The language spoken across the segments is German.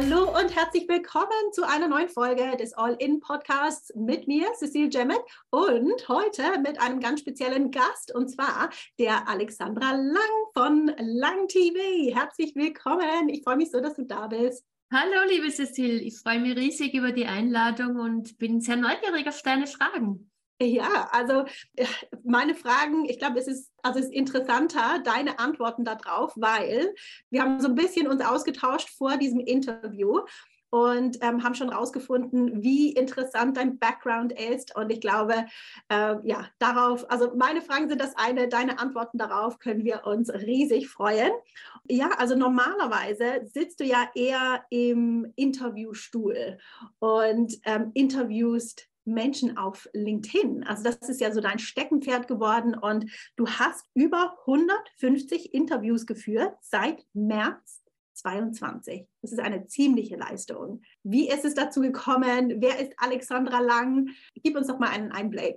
Hallo und herzlich willkommen zu einer neuen Folge des All-In Podcasts mit mir, Cecile Jemmet, und heute mit einem ganz speziellen Gast und zwar der Alexandra Lang von Lang TV. Herzlich willkommen. Ich freue mich so, dass du da bist. Hallo, liebe Cecile. Ich freue mich riesig über die Einladung und bin sehr neugierig auf deine Fragen. Ja, also äh, meine Fragen, ich glaube, es ist, also es ist interessanter, deine Antworten darauf, weil wir haben so ein bisschen uns ausgetauscht vor diesem Interview und ähm, haben schon herausgefunden, wie interessant dein Background ist. Und ich glaube, äh, ja, darauf, also meine Fragen sind das eine, deine Antworten darauf können wir uns riesig freuen. Ja, also normalerweise sitzt du ja eher im Interviewstuhl und ähm, interviewst Menschen auf LinkedIn. Also das ist ja so dein Steckenpferd geworden und du hast über 150 Interviews geführt seit März 22. Das ist eine ziemliche Leistung. Wie ist es dazu gekommen? Wer ist Alexandra Lang? Gib uns doch mal einen Einblick.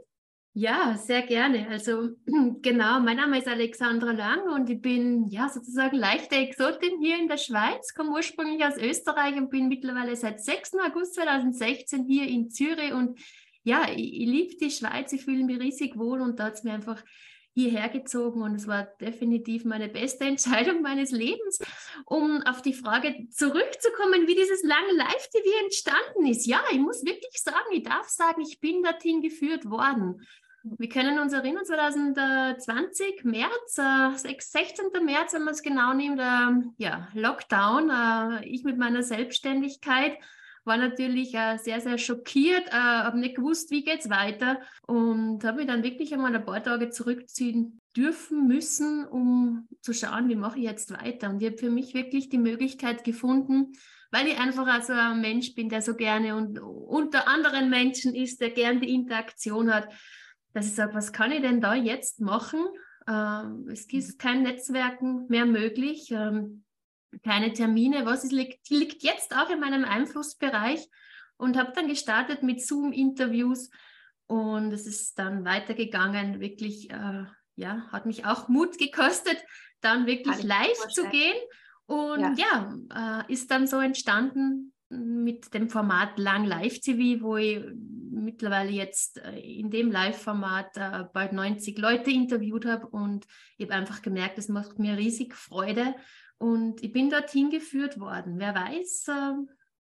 Ja, sehr gerne. Also genau, mein Name ist Alexandra Lang und ich bin ja sozusagen leichte Exotin hier in der Schweiz, komme ursprünglich aus Österreich und bin mittlerweile seit 6. August 2016 hier in Zürich und ja, ich, ich liebe die Schweiz, ich fühle mich riesig wohl und da hat es mir einfach hierher gezogen und es war definitiv meine beste Entscheidung meines Lebens, um auf die Frage zurückzukommen, wie dieses lange Live-TV entstanden ist. Ja, ich muss wirklich sagen, ich darf sagen, ich bin dorthin geführt worden. Wir können uns erinnern, 2020, März, äh, 16. März, wenn man es genau nimmt, äh, ja, Lockdown, äh, ich mit meiner Selbstständigkeit war natürlich äh, sehr, sehr schockiert, äh, habe nicht gewusst, wie geht es weiter und habe mich dann wirklich einmal ein paar Tage zurückziehen dürfen müssen, um zu schauen, wie mache ich jetzt weiter. Und ich habe für mich wirklich die Möglichkeit gefunden, weil ich einfach also ein Mensch bin, der so gerne und unter anderen Menschen ist, der gerne die Interaktion hat, dass ich sage, was kann ich denn da jetzt machen? Ähm, es ist kein Netzwerken mehr möglich. Ähm, keine Termine, was ist, liegt, liegt jetzt auch in meinem Einflussbereich und habe dann gestartet mit Zoom-Interviews und es ist dann weitergegangen, wirklich, äh, ja, hat mich auch Mut gekostet, dann wirklich live zu gehen und ja, ja äh, ist dann so entstanden mit dem Format Lang Live TV, wo ich mittlerweile jetzt äh, in dem Live-Format äh, bald 90 Leute interviewt habe und ich habe einfach gemerkt, es macht mir riesig Freude und ich bin dorthin geführt worden. Wer weiß, äh,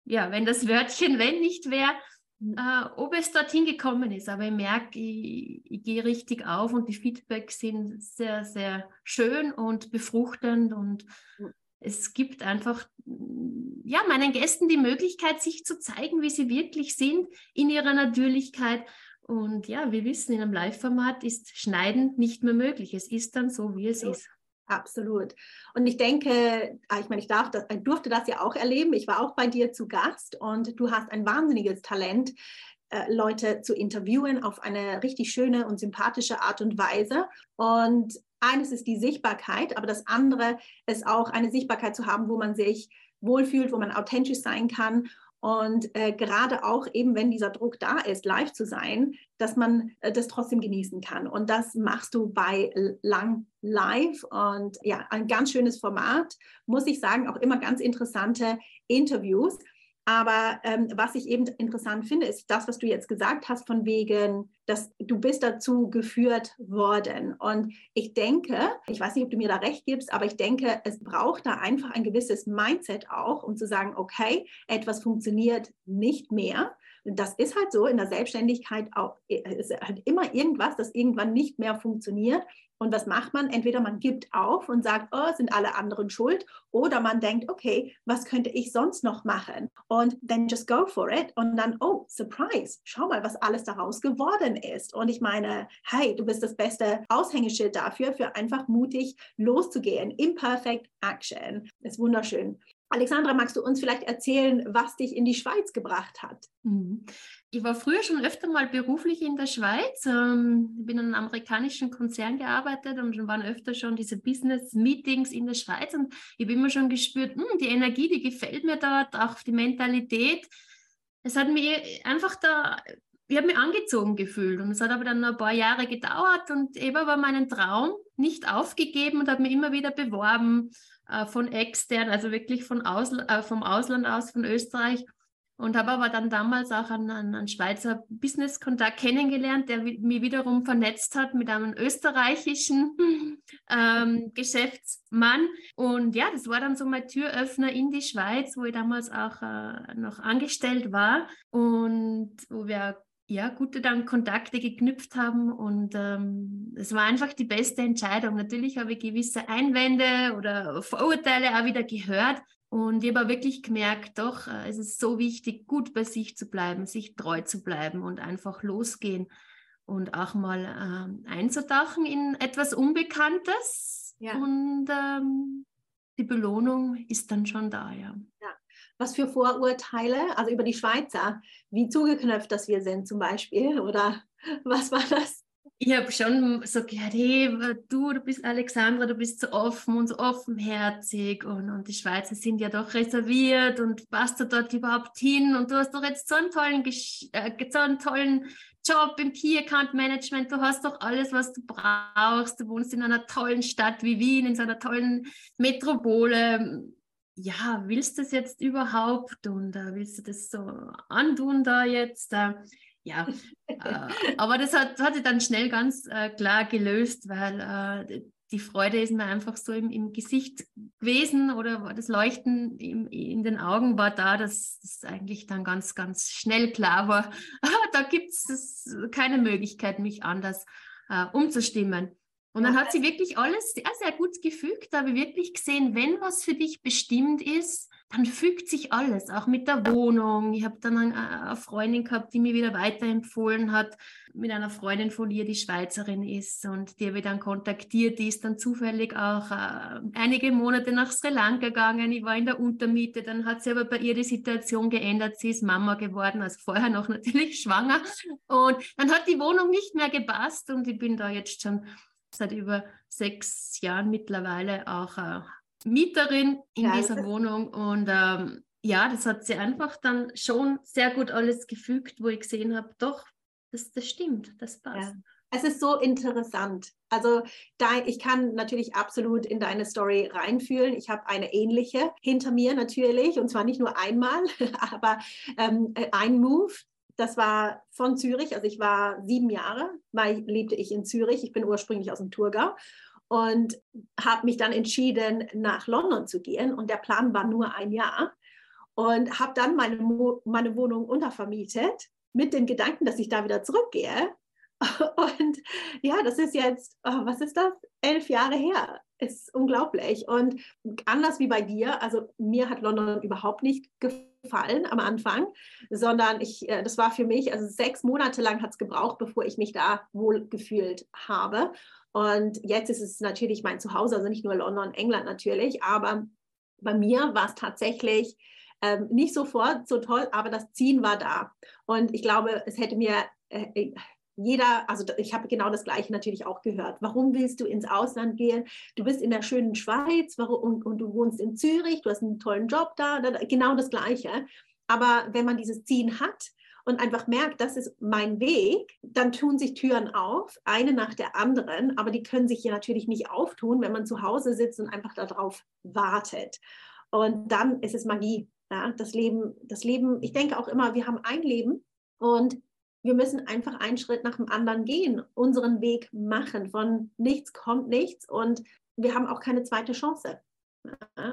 ja, wenn das Wörtchen wenn nicht wäre, mhm. äh, ob es dorthin gekommen ist. Aber ich merke, ich, ich gehe richtig auf und die Feedbacks sind sehr, sehr schön und befruchtend und mhm. es gibt einfach ja, meinen Gästen die Möglichkeit, sich zu zeigen, wie sie wirklich sind in ihrer Natürlichkeit. Und ja, wir wissen, in einem Live-Format ist Schneiden nicht mehr möglich. Es ist dann so, wie es ist. Absolut. Und ich denke, ah, ich meine, ich darf das, durfte das ja auch erleben. Ich war auch bei dir zu Gast und du hast ein wahnsinniges Talent, äh, Leute zu interviewen auf eine richtig schöne und sympathische Art und Weise. Und eines ist die Sichtbarkeit, aber das andere ist auch eine Sichtbarkeit zu haben, wo man sich wohlfühlt, wo man authentisch sein kann Und äh, gerade auch eben, wenn dieser Druck da ist, live zu sein, dass man äh, das trotzdem genießen kann. Und das machst du bei Lang Live. Und ja, ein ganz schönes Format, muss ich sagen, auch immer ganz interessante Interviews. Aber ähm, was ich eben interessant finde, ist das, was du jetzt gesagt hast, von wegen, dass du bist dazu geführt worden. Und ich denke, ich weiß nicht, ob du mir da recht gibst, aber ich denke, es braucht da einfach ein gewisses Mindset auch, um zu sagen, okay, etwas funktioniert nicht mehr. Und das ist halt so in der Selbstständigkeit auch, ist halt immer irgendwas, das irgendwann nicht mehr funktioniert. Und was macht man? Entweder man gibt auf und sagt, oh, sind alle anderen schuld, oder man denkt, okay, was könnte ich sonst noch machen? Und then just go for it. Und dann, oh, surprise, schau mal, was alles daraus geworden ist. Und ich meine, hey, du bist das beste Aushängeschild dafür, für einfach mutig loszugehen. Imperfect Action. Ist wunderschön. Alexandra, magst du uns vielleicht erzählen, was dich in die Schweiz gebracht hat? Mhm. Ich war früher schon öfter mal beruflich in der Schweiz. Ähm, ich bin in einem amerikanischen Konzern gearbeitet und waren öfter schon diese Business-Meetings in der Schweiz. Und ich habe immer schon gespürt, hm, die Energie, die gefällt mir dort, auch die Mentalität. Es hat mir einfach da, ich habe mich angezogen gefühlt. Und es hat aber dann noch ein paar Jahre gedauert und eben war meinen Traum nicht aufgegeben und habe mich immer wieder beworben äh, von extern, also wirklich von Ausl äh, vom Ausland aus, von Österreich. Und habe aber dann damals auch einen, einen Schweizer Business-Kontakt kennengelernt, der mich wiederum vernetzt hat mit einem österreichischen ähm, Geschäftsmann. Und ja, das war dann so mein Türöffner in die Schweiz, wo ich damals auch äh, noch angestellt war und wo wir ja, gute dann Kontakte geknüpft haben und ähm, es war einfach die beste Entscheidung. Natürlich habe ich gewisse Einwände oder Vorurteile auch wieder gehört und ich habe wirklich gemerkt, doch, äh, es ist so wichtig, gut bei sich zu bleiben, sich treu zu bleiben und einfach losgehen und auch mal ähm, einzutauchen in etwas Unbekanntes ja. und ähm, die Belohnung ist dann schon da, ja. ja was für Vorurteile, also über die Schweizer, wie zugeknöpft das wir sind zum Beispiel oder was war das? Ich habe schon so gehört, hey, du, du bist Alexandra, du bist so offen und so offenherzig. Und, und die Schweizer sind ja doch reserviert und passt du dort überhaupt hin? Und du hast doch jetzt so einen tollen, äh, so einen tollen Job im Key Account Management, du hast doch alles, was du brauchst, du wohnst in einer tollen Stadt wie Wien, in so einer tollen Metropole ja, willst du das jetzt überhaupt und äh, willst du das so antun da jetzt? Äh, ja, äh, aber das hat, hat sich dann schnell ganz äh, klar gelöst, weil äh, die Freude ist mir einfach so im, im Gesicht gewesen oder das Leuchten im, in den Augen war da, dass es eigentlich dann ganz, ganz schnell klar war, da gibt es keine Möglichkeit, mich anders äh, umzustimmen. Und dann hat sie wirklich alles sehr, sehr gut gefügt. Da habe ich wirklich gesehen, wenn was für dich bestimmt ist, dann fügt sich alles, auch mit der Wohnung. Ich habe dann eine Freundin gehabt, die mir wieder weiterempfohlen hat, mit einer Freundin von ihr, die Schweizerin ist und die habe ich dann kontaktiert. Die ist dann zufällig auch äh, einige Monate nach Sri Lanka gegangen. Ich war in der Untermiete. Dann hat sie aber bei ihr die Situation geändert. Sie ist Mama geworden, also vorher noch natürlich schwanger. Und dann hat die Wohnung nicht mehr gepasst und ich bin da jetzt schon seit über sechs Jahren mittlerweile auch äh, Mieterin in ja, dieser Wohnung und ähm, ja, das hat sie einfach dann schon sehr gut alles gefügt, wo ich gesehen habe, doch, das, das stimmt, das passt. Ja. Es ist so interessant. Also da, ich kann natürlich absolut in deine Story reinfühlen. Ich habe eine ähnliche hinter mir natürlich und zwar nicht nur einmal, aber ähm, ein Move, das war von Zürich, also ich war sieben Jahre, weil lebte ich in Zürich. Ich bin ursprünglich aus dem Thurgau und habe mich dann entschieden, nach London zu gehen. Und der Plan war nur ein Jahr und habe dann meine, meine Wohnung untervermietet mit dem Gedanken, dass ich da wieder zurückgehe. Und ja, das ist jetzt, oh, was ist das? Elf Jahre her. Ist unglaublich. Und anders wie bei dir, also mir hat London überhaupt nicht gefallen am Anfang, sondern ich, äh, das war für mich, also sechs Monate lang hat es gebraucht, bevor ich mich da wohl gefühlt habe. Und jetzt ist es natürlich mein Zuhause, also nicht nur London, England natürlich, aber bei mir war es tatsächlich ähm, nicht sofort so toll, aber das Ziehen war da. Und ich glaube, es hätte mir äh, jeder, also ich habe genau das Gleiche natürlich auch gehört. Warum willst du ins Ausland gehen? Du bist in der schönen Schweiz und, und, du wohnst in Zürich, du hast einen tollen Job da, da genau das Gleiche. Aber wenn man dieses Ziehen hat und einfach merkt, das ist mein Weg, dann tun sich Türen auf, eine nach der anderen, aber die können sich hier natürlich nicht auftun, wenn man zu Hause sitzt und einfach darauf wartet. Und dann ist es Magie. Ja, das Leben, das Leben, ich denke auch immer, wir haben ein Leben und wir müssen einfach einen Schritt nach dem anderen gehen, unseren Weg machen. Von nichts kommt nichts und wir haben auch keine zweite Chance.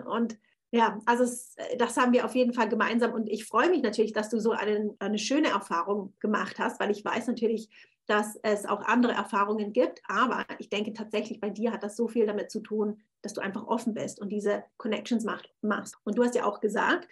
Und ja, also es, das haben wir auf jeden Fall gemeinsam und ich freue mich natürlich, dass du so eine, eine schöne Erfahrung gemacht hast, weil ich weiß natürlich, dass es auch andere Erfahrungen gibt, aber ich denke tatsächlich bei dir hat das so viel damit zu tun, dass du einfach offen bist und diese Connections macht, machst. Und du hast ja auch gesagt,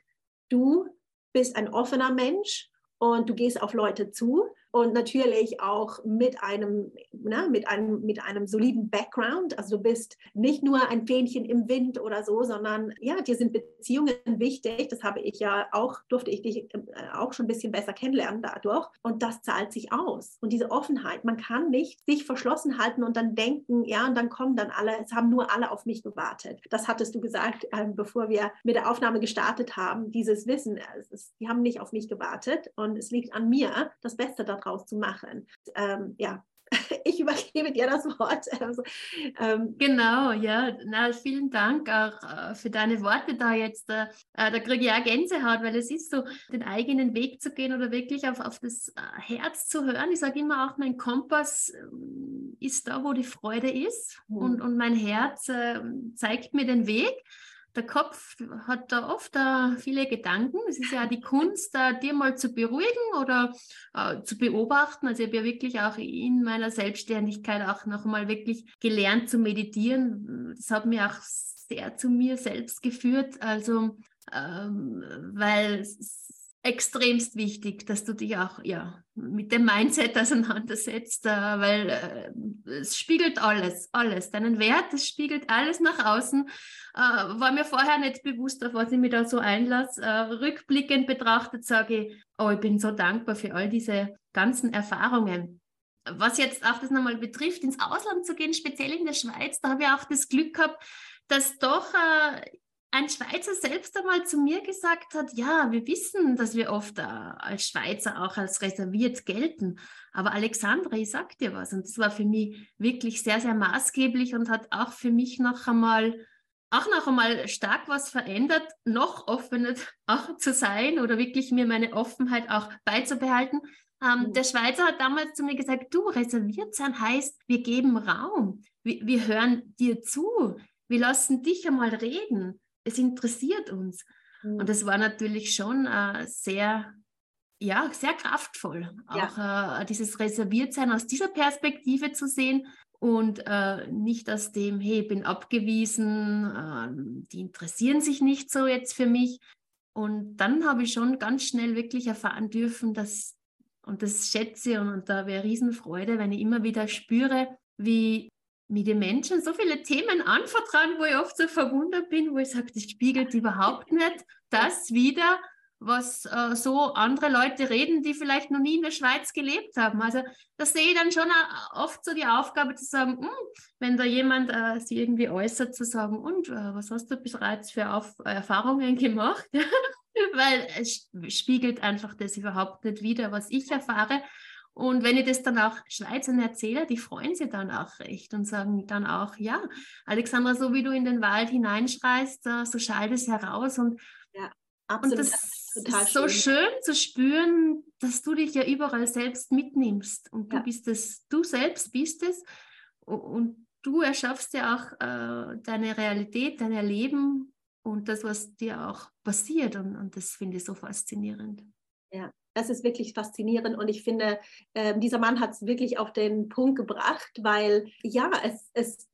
du bist ein offener Mensch und du gehst auf Leute zu und natürlich auch mit einem, ne, mit einem, mit einem soliden Background. Also du bist nicht nur ein Fähnchen im Wind oder so, sondern ja, dir sind Beziehungen wichtig. Das habe ich ja auch, durfte ich dich äh, auch schon ein bisschen besser kennenlernen dadurch. Und das zahlt sich aus. Und diese Offenheit, man kann nicht sich verschlossen halten und dann denken, ja, und dann kommen dann alle, es haben nur alle auf mich gewartet. Das hattest du gesagt, äh, bevor wir mit der Aufnahme gestartet haben, dieses Wissen, es ist, die haben nicht auf mich gewartet und es liegt an mir, das Beste daraus daraus zu machen. Ähm, ja, ich übergebe dir das Wort. Also, ähm, genau, ja. Na, vielen Dank auch äh, für deine Worte da jetzt. Äh, äh, da kriege ich auch Gänsehaut, weil es ist so, den eigenen Weg zu gehen oder wirklich auf, auf das äh, Herz zu hören. Ich sage immer auch, mein Kompass ähm, ist da, wo die Freude ist mhm. und, und mein Herz äh, zeigt mir den Weg der Kopf hat da oft uh, viele Gedanken. Es ist ja die Kunst, uh, dir mal zu beruhigen oder uh, zu beobachten. Also ich habe ja wirklich auch in meiner Selbstständigkeit auch nochmal wirklich gelernt zu meditieren. Das hat mir auch sehr zu mir selbst geführt. Also ähm, weil extremst wichtig, dass du dich auch ja, mit dem Mindset auseinandersetzt, äh, weil äh, es spiegelt alles, alles. Deinen Wert, es spiegelt alles nach außen. Äh, war mir vorher nicht bewusst, auf was ich mich da so einlasse. Rückblickend betrachtet sage ich, oh, ich bin so dankbar für all diese ganzen Erfahrungen. Was jetzt auch das nochmal betrifft, ins Ausland zu gehen, speziell in der Schweiz, da habe ich auch das Glück gehabt, dass doch äh, ein Schweizer selbst einmal zu mir gesagt hat, ja, wir wissen, dass wir oft äh, als Schweizer auch als reserviert gelten. Aber Alexandra, ich sag dir was. Und das war für mich wirklich sehr, sehr maßgeblich und hat auch für mich noch einmal, auch noch einmal stark was verändert, noch offener auch zu sein oder wirklich mir meine Offenheit auch beizubehalten. Ähm, mhm. Der Schweizer hat damals zu mir gesagt, du, reserviert sein heißt, wir geben Raum. Wir, wir hören dir zu. Wir lassen dich einmal reden es interessiert uns. Mhm. Und das war natürlich schon äh, sehr, ja, sehr kraftvoll, ja. auch äh, dieses Reserviertsein aus dieser Perspektive zu sehen und äh, nicht aus dem, hey, ich bin abgewiesen, ähm, die interessieren sich nicht so jetzt für mich. Und dann habe ich schon ganz schnell wirklich erfahren dürfen, dass, und das schätze und, und da wäre Riesenfreude, wenn ich immer wieder spüre, wie mir die Menschen so viele Themen anvertrauen, wo ich oft so verwundert bin, wo ich sage, das spiegelt überhaupt nicht das wieder, was äh, so andere Leute reden, die vielleicht noch nie in der Schweiz gelebt haben. Also da sehe ich dann schon äh, oft so die Aufgabe zu sagen, hm, wenn da jemand äh, sich irgendwie äußert, zu sagen, und äh, was hast du bereits für Auf Erfahrungen gemacht? Weil es spiegelt einfach das überhaupt nicht wieder, was ich erfahre. Und wenn ich das dann auch Schweizern erzähle, die freuen sich dann auch recht und sagen dann auch, ja, Alexandra, so wie du in den Wald hineinschreist, so schallt es heraus. Und, ja, absolut, und das ist so schön. schön zu spüren, dass du dich ja überall selbst mitnimmst. Und du ja. bist es, du selbst bist es. Und du erschaffst ja auch äh, deine Realität, dein Erleben und das, was dir auch passiert. Und, und das finde ich so faszinierend. Das ist wirklich faszinierend und ich finde, äh, dieser Mann hat es wirklich auf den Punkt gebracht, weil ja, es, es,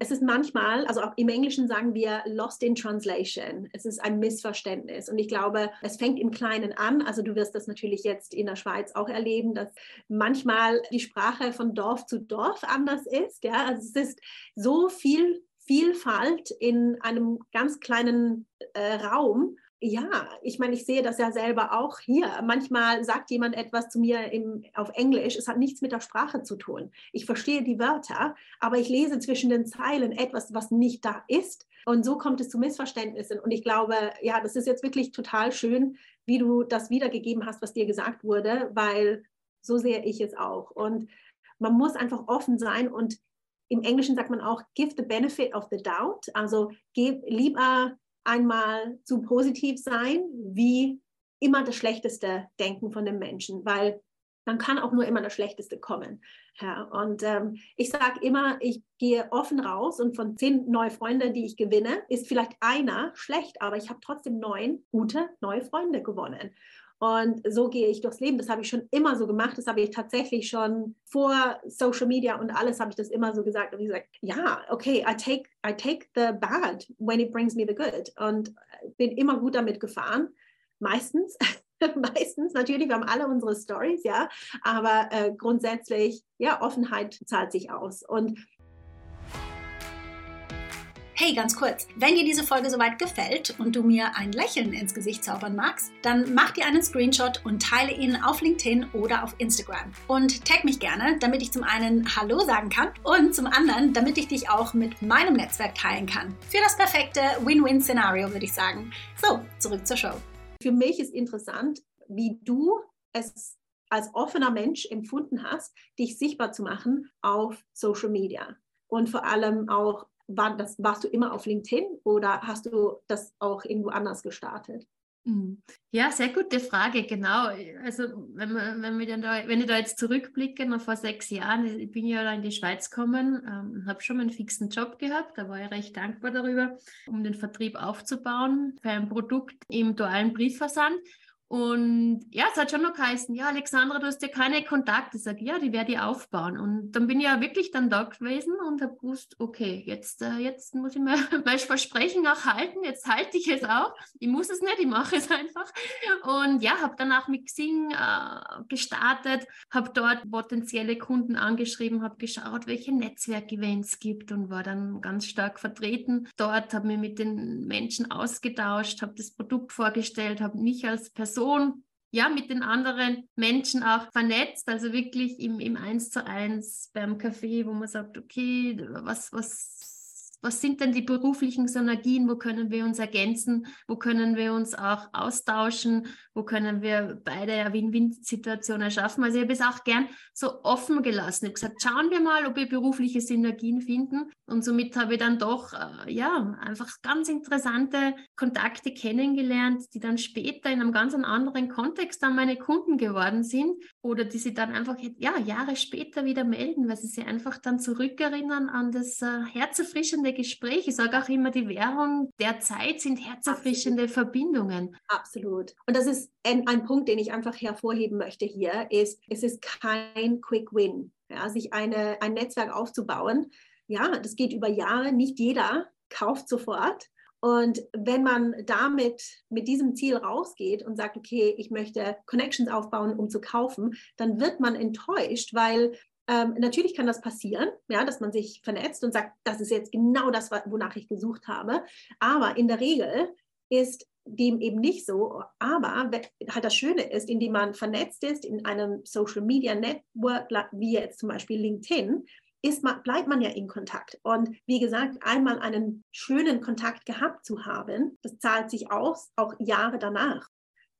es ist manchmal, also im Englischen sagen wir lost in translation. Es ist ein Missverständnis und ich glaube, es fängt im Kleinen an. Also du wirst das natürlich jetzt in der Schweiz auch erleben, dass manchmal die Sprache von Dorf zu Dorf anders ist. Ja, also es ist so viel Vielfalt in einem ganz kleinen äh, Raum ja, ich meine, ich sehe das ja selber auch hier. Manchmal sagt jemand etwas zu mir im, auf Englisch, es hat nichts mit der Sprache zu tun. Ich verstehe die Wörter, aber ich lese zwischen den Zeilen etwas, was nicht da ist. Und so kommt es zu Missverständnissen. Und ich glaube, ja, das ist jetzt wirklich total schön, wie du das wiedergegeben hast, was dir gesagt wurde, weil so sehe ich es auch. Und man muss einfach offen sein und im Englischen sagt man auch, give the benefit of the doubt. Also gib lieber einmal zu positiv sein, wie immer das Schlechteste denken von dem Menschen, weil dann kann auch nur immer das Schlechteste kommen. Ja, und ähm, ich sage immer, ich gehe offen raus und von zehn neue Freunde, die ich gewinne, ist vielleicht einer schlecht, aber ich habe trotzdem neun gute neue Freunde gewonnen. Und so gehe ich durchs Leben. Das habe ich schon immer so gemacht. Das habe ich tatsächlich schon vor Social Media und alles habe ich das immer so gesagt. Und ich gesagt, ja, okay, I take, I take the bad when it brings me the good. Und bin immer gut damit gefahren. Meistens. Meistens natürlich, wir haben alle unsere Stories, ja, aber äh, grundsätzlich, ja, Offenheit zahlt sich aus. Und Hey, ganz kurz, wenn dir diese Folge soweit gefällt und du mir ein Lächeln ins Gesicht zaubern magst, dann mach dir einen Screenshot und teile ihn auf LinkedIn oder auf Instagram. Und tag mich gerne, damit ich zum einen Hallo sagen kann und zum anderen, damit ich dich auch mit meinem Netzwerk teilen kann. Für das perfekte Win-Win-Szenario würde ich sagen. So, zurück zur Show. Für mich ist interessant, wie du es als offener Mensch empfunden hast, dich sichtbar zu machen auf Social Media und vor allem auch war das, warst du immer auf LinkedIn oder hast du das auch irgendwo anders gestartet? Mhm. Ja, sehr gute Frage, genau. Also wenn, wir, wenn, wir dann da, wenn ich da jetzt zurückblicke, noch vor sechs Jahren, ich bin ja da in die Schweiz gekommen, ähm, habe schon einen fixen Job gehabt, da war ich recht dankbar darüber, um den Vertrieb aufzubauen für ein Produkt im dualen Briefversand. Und ja, es hat schon noch geheißen, ja, Alexandra, du hast ja keine Kontakte. Ich sage, ja, die werde ich aufbauen. Und dann bin ich ja wirklich dann da gewesen und habe gewusst, okay, jetzt, äh, jetzt muss ich mir mein Versprechen auch halten. Jetzt halte ich es auch. Ich muss es nicht, ich mache es einfach. Und ja, habe danach mit Xing äh, gestartet, habe dort potenzielle Kunden angeschrieben, habe geschaut, welche Netzwerkevents gibt und war dann ganz stark vertreten. Dort habe mich mit den Menschen ausgetauscht, habe das Produkt vorgestellt, habe mich als Person Person ja, mit den anderen Menschen auch vernetzt, also wirklich im, im Eins zu eins beim Café, wo man sagt, okay, was, was was sind denn die beruflichen Synergien, wo können wir uns ergänzen, wo können wir uns auch austauschen, wo können wir beide eine Win-Win-Situation erschaffen. Also ich habe es auch gern so offen gelassen. Ich habe gesagt, schauen wir mal, ob wir berufliche Synergien finden. Und somit habe ich dann doch, äh, ja, einfach ganz interessante Kontakte kennengelernt, die dann später in einem ganz anderen Kontext dann meine Kunden geworden sind oder die sie dann einfach, ja, Jahre später wieder melden, weil sie sich einfach dann zurückerinnern an das äh, herzerfrischende herzerfrischende Gespräche. Ich sage auch immer, die Währung der Zeit sind herzerfrischende Absolut. Verbindungen. Absolut. Und das ist ein, ein, Punkt, den ich einfach hervorheben möchte hier, ist, es ist kein Quick Win. Ja, sich eine, ein Netzwerk aufzubauen, ja, das geht über Jahre. Nicht jeder kauft sofort. Und wenn man damit mit diesem Ziel rausgeht und sagt, okay, ich möchte Connections aufbauen, um zu kaufen, dann wird man enttäuscht, weil ähm, natürlich kann das passieren, ja, dass man sich vernetzt und sagt, das ist jetzt genau das, wonach ich gesucht habe. Aber in der Regel ist dem eben nicht so. Aber halt das Schöne ist, indem man vernetzt ist in einem Social Media Network, wie jetzt zum Beispiel LinkedIn, ist man, bleibt man ja in Kontakt. Und wie gesagt, einmal einen schönen Kontakt gehabt zu haben, das zahlt sich aus, auch Jahre danach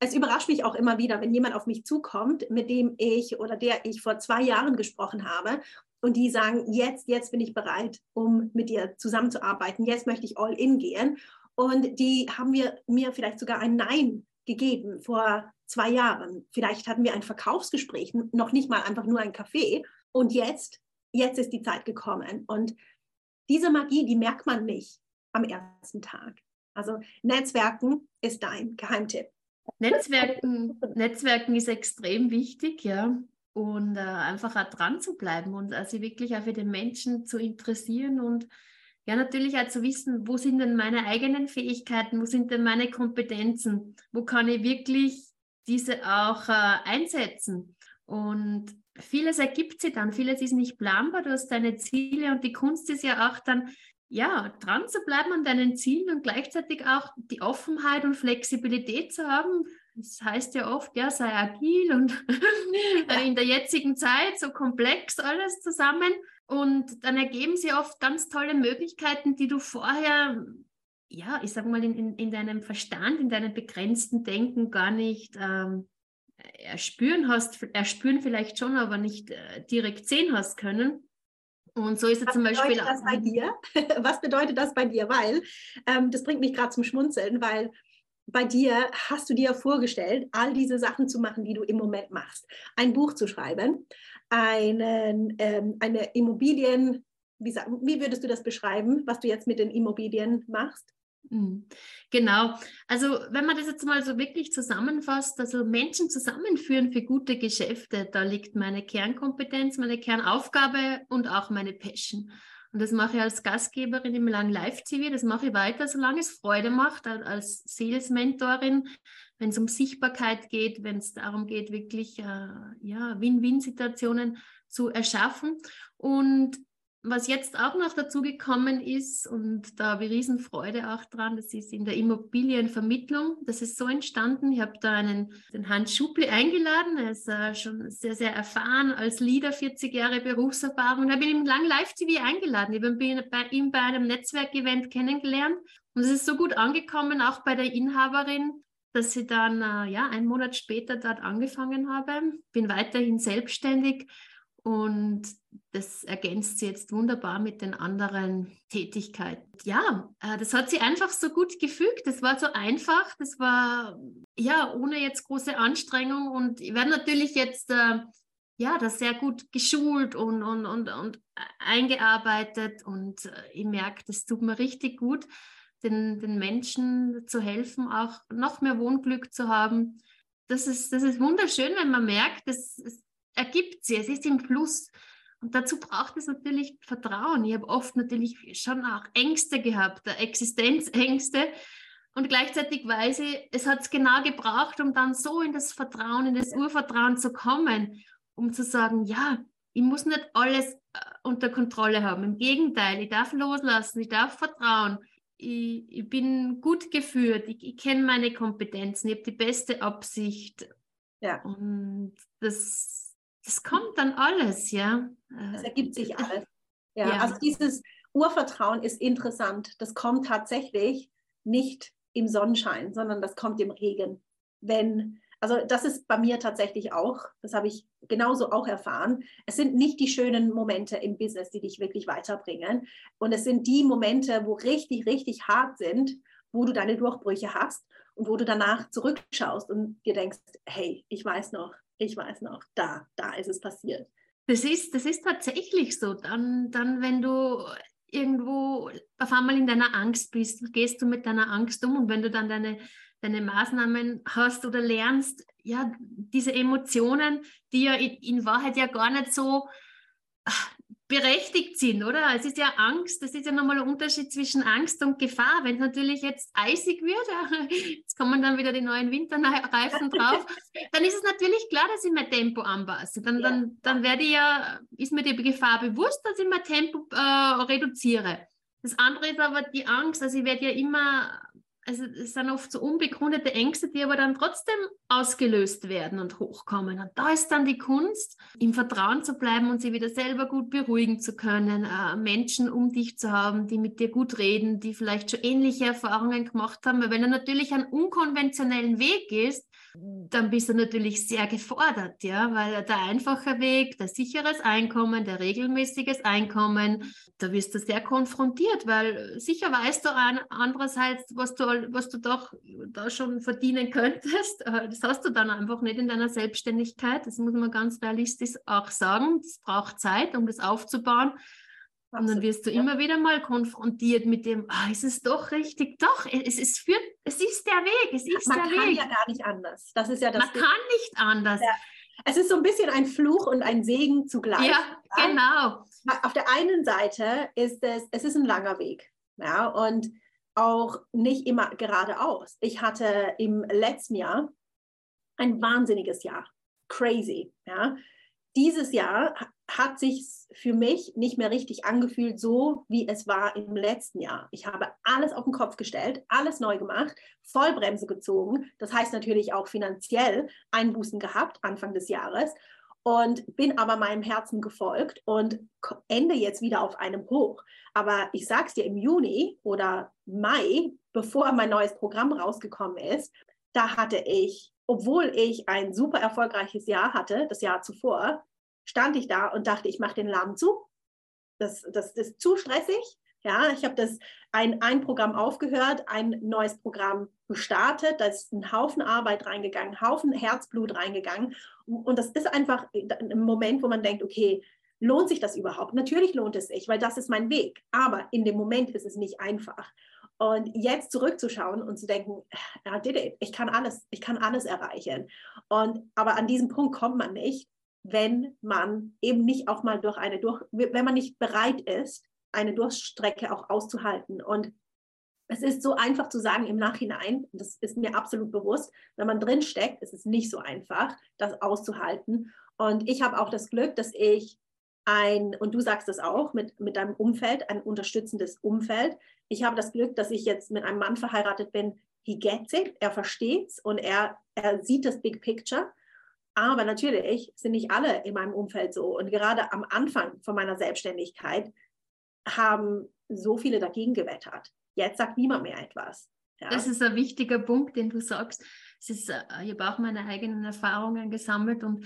es überrascht mich auch immer wieder, wenn jemand auf mich zukommt, mit dem ich oder der ich vor zwei Jahren gesprochen habe und die sagen, jetzt, jetzt bin ich bereit, um mit dir zusammenzuarbeiten, jetzt möchte ich all in gehen. Und die haben mir, mir vielleicht sogar ein Nein gegeben vor zwei Jahren. Vielleicht hatten wir ein Verkaufsgespräch, noch nicht mal einfach nur ein Kaffee. Und jetzt, jetzt ist die Zeit gekommen. Und diese Magie, die merkt man nicht am ersten Tag. Also Netzwerken ist dein Geheimtipp. Netzwerken, Netzwerken ist extrem wichtig, ja. Und äh, einfach auch dran zu bleiben und also wirklich auch für den Menschen zu interessieren und ja, natürlich auch zu wissen, wo sind denn meine eigenen Fähigkeiten, wo sind denn meine Kompetenzen, wo kann ich wirklich diese auch äh, einsetzen. Und vieles ergibt sich dann, vieles ist nicht planbar, du hast deine Ziele und die Kunst ist ja auch dann, ja, dran zu bleiben an deinen Zielen und gleichzeitig auch die Offenheit und Flexibilität zu haben. Das heißt ja oft, ja, sei agil und in der jetzigen Zeit so komplex alles zusammen. Und dann ergeben sie oft ganz tolle Möglichkeiten, die du vorher ja, ich sag mal, in, in, in deinem Verstand, in deinem begrenzten Denken gar nicht ähm, erspüren hast, erspüren vielleicht schon, aber nicht äh, direkt sehen hast können. Und so ist es zum Beispiel. Was bedeutet das bei dir? Was bedeutet das bei dir? Weil ähm, das bringt mich gerade zum Schmunzeln, weil bei dir hast du dir vorgestellt, all diese Sachen zu machen, die du im Moment machst. Ein Buch zu schreiben, einen, ähm, eine Immobilien, wie, wie würdest du das beschreiben, was du jetzt mit den Immobilien machst? Hm. Genau. Also wenn man das jetzt mal so wirklich zusammenfasst, also Menschen zusammenführen für gute Geschäfte, da liegt meine Kernkompetenz, meine Kernaufgabe und auch meine Passion. Und das mache ich als Gastgeberin im Lang Live TV. Das mache ich weiter, solange es Freude macht, als Sales-Mentorin, wenn es um Sichtbarkeit geht, wenn es darum geht, wirklich äh, ja, Win-Win-Situationen zu erschaffen. Und was jetzt auch noch dazu gekommen ist, und da habe ich Riesenfreude auch dran, das ist in der Immobilienvermittlung. Das ist so entstanden. Ich habe da einen, den Hans Schupli eingeladen. Er ist äh, schon sehr, sehr erfahren als Leader, 40 Jahre Berufserfahrung. Und habe ihn Lang Live TV eingeladen. Ich habe bei ihm bei einem Netzwerkevent kennengelernt. Und es ist so gut angekommen, auch bei der Inhaberin, dass ich dann äh, ja einen Monat später dort angefangen habe. Bin weiterhin selbstständig und das ergänzt sie jetzt wunderbar mit den anderen Tätigkeiten. Ja, äh, das hat sie einfach so gut gefügt. Das war so einfach. Das war ja ohne jetzt große Anstrengung. Und ich werde natürlich jetzt äh, ja das sehr gut geschult und, und, und, und eingearbeitet. Und äh, ich merke, das tut mir richtig gut, den, den Menschen zu helfen, auch noch mehr Wohnglück zu haben. Das ist, das ist wunderschön, wenn man merkt, das, ergibt sie, es ist im Fluss. Und dazu braucht es natürlich Vertrauen. Ich habe oft natürlich schon auch Ängste gehabt, Existenzängste. Und gleichzeitig weiß ich, es hat es genau gebraucht, um dann so in das Vertrauen, in das Urvertrauen zu kommen, um zu sagen, ja, ich muss nicht alles äh, unter Kontrolle haben. Im Gegenteil, ich darf loslassen, ich darf vertrauen. Ich, ich bin gut geführt, ich, ich kenne meine Kompetenzen, ich habe die beste Absicht. Ja. Und das das kommt dann alles, ja. Es ergibt sich alles. Ja, ja, also dieses Urvertrauen ist interessant. Das kommt tatsächlich nicht im Sonnenschein, sondern das kommt im Regen. Wenn, also das ist bei mir tatsächlich auch, das habe ich genauso auch erfahren. Es sind nicht die schönen Momente im Business, die dich wirklich weiterbringen. Und es sind die Momente, wo richtig, richtig hart sind, wo du deine Durchbrüche hast und wo du danach zurückschaust und dir denkst, hey, ich weiß noch, ich weiß noch, da, da ist es passiert. Das ist, das ist tatsächlich so. Dann, dann, wenn du irgendwo auf einmal in deiner Angst bist, gehst du mit deiner Angst um und wenn du dann deine, deine Maßnahmen hast oder lernst, ja, diese Emotionen, die ja in, in Wahrheit ja gar nicht so berechtigt sind, oder? Es ist ja Angst, das ist ja nochmal ein Unterschied zwischen Angst und Gefahr. Wenn es natürlich jetzt eisig wird, jetzt kommen dann wieder die neuen Winterreifen drauf, dann ist es natürlich klar, dass ich mein Tempo anpasse. Dann, dann, dann werde ich ja, ist mir die Gefahr bewusst, dass ich mein Tempo äh, reduziere. Das andere ist aber die Angst, also ich werde ja immer also es sind oft so unbegründete Ängste, die aber dann trotzdem ausgelöst werden und hochkommen. Und da ist dann die Kunst, im Vertrauen zu bleiben und sie wieder selber gut beruhigen zu können, äh, Menschen um dich zu haben, die mit dir gut reden, die vielleicht schon ähnliche Erfahrungen gemacht haben. Weil wenn du natürlich einen unkonventionellen Weg gehst, dann bist du natürlich sehr gefordert, ja, weil der einfache Weg, der sicheres Einkommen, der regelmäßiges Einkommen, da wirst du sehr konfrontiert, weil sicher weißt du andererseits, was du, was du doch da schon verdienen könntest. Das hast du dann einfach nicht in deiner Selbstständigkeit. Das muss man ganz realistisch auch sagen. Es braucht Zeit, um das aufzubauen. Und dann wirst du immer wieder mal konfrontiert mit dem, ah, ist es doch richtig? Doch, es ist, für, es ist der Weg, es ist Man der Weg. Man kann ja gar nicht anders. Das ist ja das Man Ding. kann nicht anders. Ja. Es ist so ein bisschen ein Fluch und ein Segen zugleich. Ja, ja, genau. Auf der einen Seite ist es, es ist ein langer Weg. Ja, und auch nicht immer geradeaus. Ich hatte im letzten Jahr ein wahnsinniges Jahr. Crazy. Ja. Dieses Jahr hat sich für mich nicht mehr richtig angefühlt, so wie es war im letzten Jahr. Ich habe alles auf den Kopf gestellt, alles neu gemacht, Vollbremse gezogen. Das heißt natürlich auch finanziell Einbußen gehabt Anfang des Jahres und bin aber meinem Herzen gefolgt und ende jetzt wieder auf einem Hoch. Aber ich sag's dir, im Juni oder Mai bevor mein neues Programm rausgekommen ist, da hatte ich, obwohl ich ein super erfolgreiches Jahr hatte, das Jahr zuvor, stand ich da und dachte, ich mache den Laden zu. Das, das, das ist zu stressig. Ja, ich habe das ein, ein Programm aufgehört, ein neues Programm gestartet, da ist ein Haufen Arbeit reingegangen, Haufen Herzblut reingegangen. Und das ist einfach ein Moment, wo man denkt, okay, lohnt sich das überhaupt? Natürlich lohnt es sich, weil das ist mein Weg. Aber in dem Moment ist es nicht einfach. Und jetzt zurückzuschauen und zu denken, it. ich kann alles, ich kann alles erreichen. Und aber an diesem Punkt kommt man nicht, wenn man eben nicht auch mal durch eine durch, wenn man nicht bereit ist, eine Durchstrecke auch auszuhalten. Und es ist so einfach zu sagen im Nachhinein, das ist mir absolut bewusst, wenn man drin steckt, ist es nicht so einfach, das auszuhalten. Und ich habe auch das Glück, dass ich ein, und du sagst es auch, mit, mit deinem Umfeld, ein unterstützendes Umfeld. Ich habe das Glück, dass ich jetzt mit einem Mann verheiratet bin, he gets it, er versteht es und er, er sieht das Big Picture. Aber natürlich sind nicht alle in meinem Umfeld so. Und gerade am Anfang von meiner Selbstständigkeit haben so viele dagegen gewettert. Jetzt sagt niemand mehr etwas. Ja. Das ist ein wichtiger Punkt, den du sagst. Es ist, äh, ich habe auch meine eigenen Erfahrungen gesammelt und,